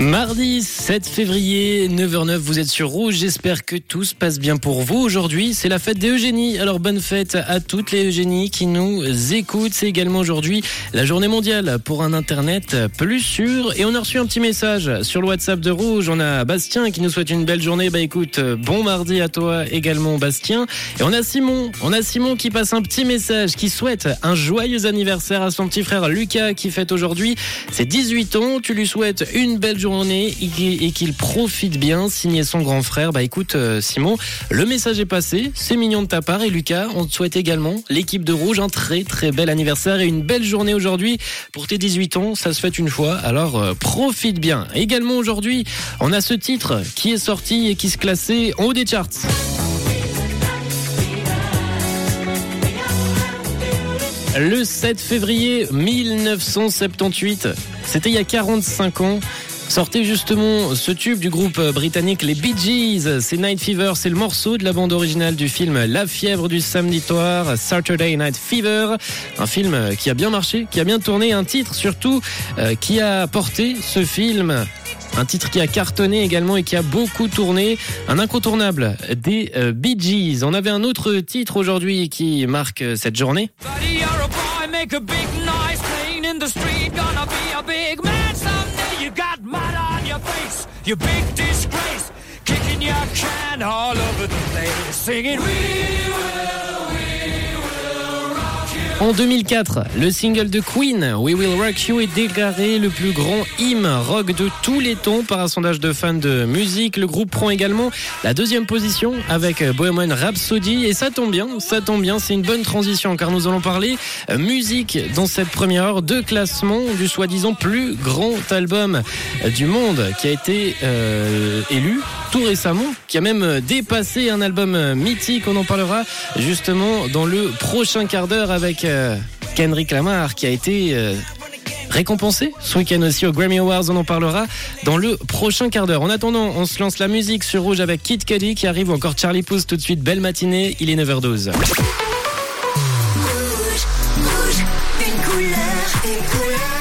Mardi 7 février, 9h09, vous êtes sur Rouge. J'espère que tout se passe bien pour vous. Aujourd'hui, c'est la fête des. Alors bonne fête à toutes les Eugénies qui nous écoutent. C'est également aujourd'hui la journée mondiale pour un Internet plus sûr. Et on a reçu un petit message sur le WhatsApp de Rouge. On a Bastien qui nous souhaite une belle journée. Bah écoute, bon mardi à toi également Bastien. Et on a Simon. On a Simon qui passe un petit message, qui souhaite un joyeux anniversaire à son petit frère Lucas qui fête aujourd'hui ses 18 ans. Tu lui souhaites une belle journée et qu'il profite bien, signer son grand frère. Bah écoute euh, Simon, le message est passé, c'est mignon de ta part et Lucas, on te souhaite également l'équipe de Rouge un très très bel anniversaire et une belle journée aujourd'hui pour tes 18 ans, ça se fait une fois, alors euh, profite bien. Également aujourd'hui, on a ce titre qui est sorti et qui se classait en haut des charts. Le 7 février 1978, c'était il y a 45 ans. Sortez justement ce tube du groupe britannique les Bee Gees. C'est Night Fever, c'est le morceau de la bande originale du film La fièvre du samedi soir, Saturday Night Fever. Un film qui a bien marché, qui a bien tourné, un titre surtout euh, qui a porté ce film. Un titre qui a cartonné également et qui a beaucoup tourné. Un incontournable des euh, Bee Gees. On avait un autre titre aujourd'hui qui marque cette journée. Face, you big disgrace, kicking your can all over the place, singing We will, En 2004, le single de Queen, We Will Rock You, est déclaré le plus grand hymne rock de tous les temps par un sondage de fans de musique. Le groupe prend également la deuxième position avec Bohemian Rhapsody et ça tombe bien, ça tombe bien, c'est une bonne transition car nous allons parler musique dans cette première heure de classement du soi-disant plus grand album du monde qui a été euh, élu tout récemment, qui a même dépassé un album mythique. On en parlera justement dans le prochain quart d'heure avec euh, Kendrick Lamar qui a été euh, récompensé ce week-end aussi au Grammy Awards. On en parlera dans le prochain quart d'heure. En attendant, on se lance la musique sur Rouge avec Kid Cudi qui arrive, ou encore Charlie Pouce tout de suite. Belle matinée, il est 9h12. Rouge, rouge, une couleur, une couleur.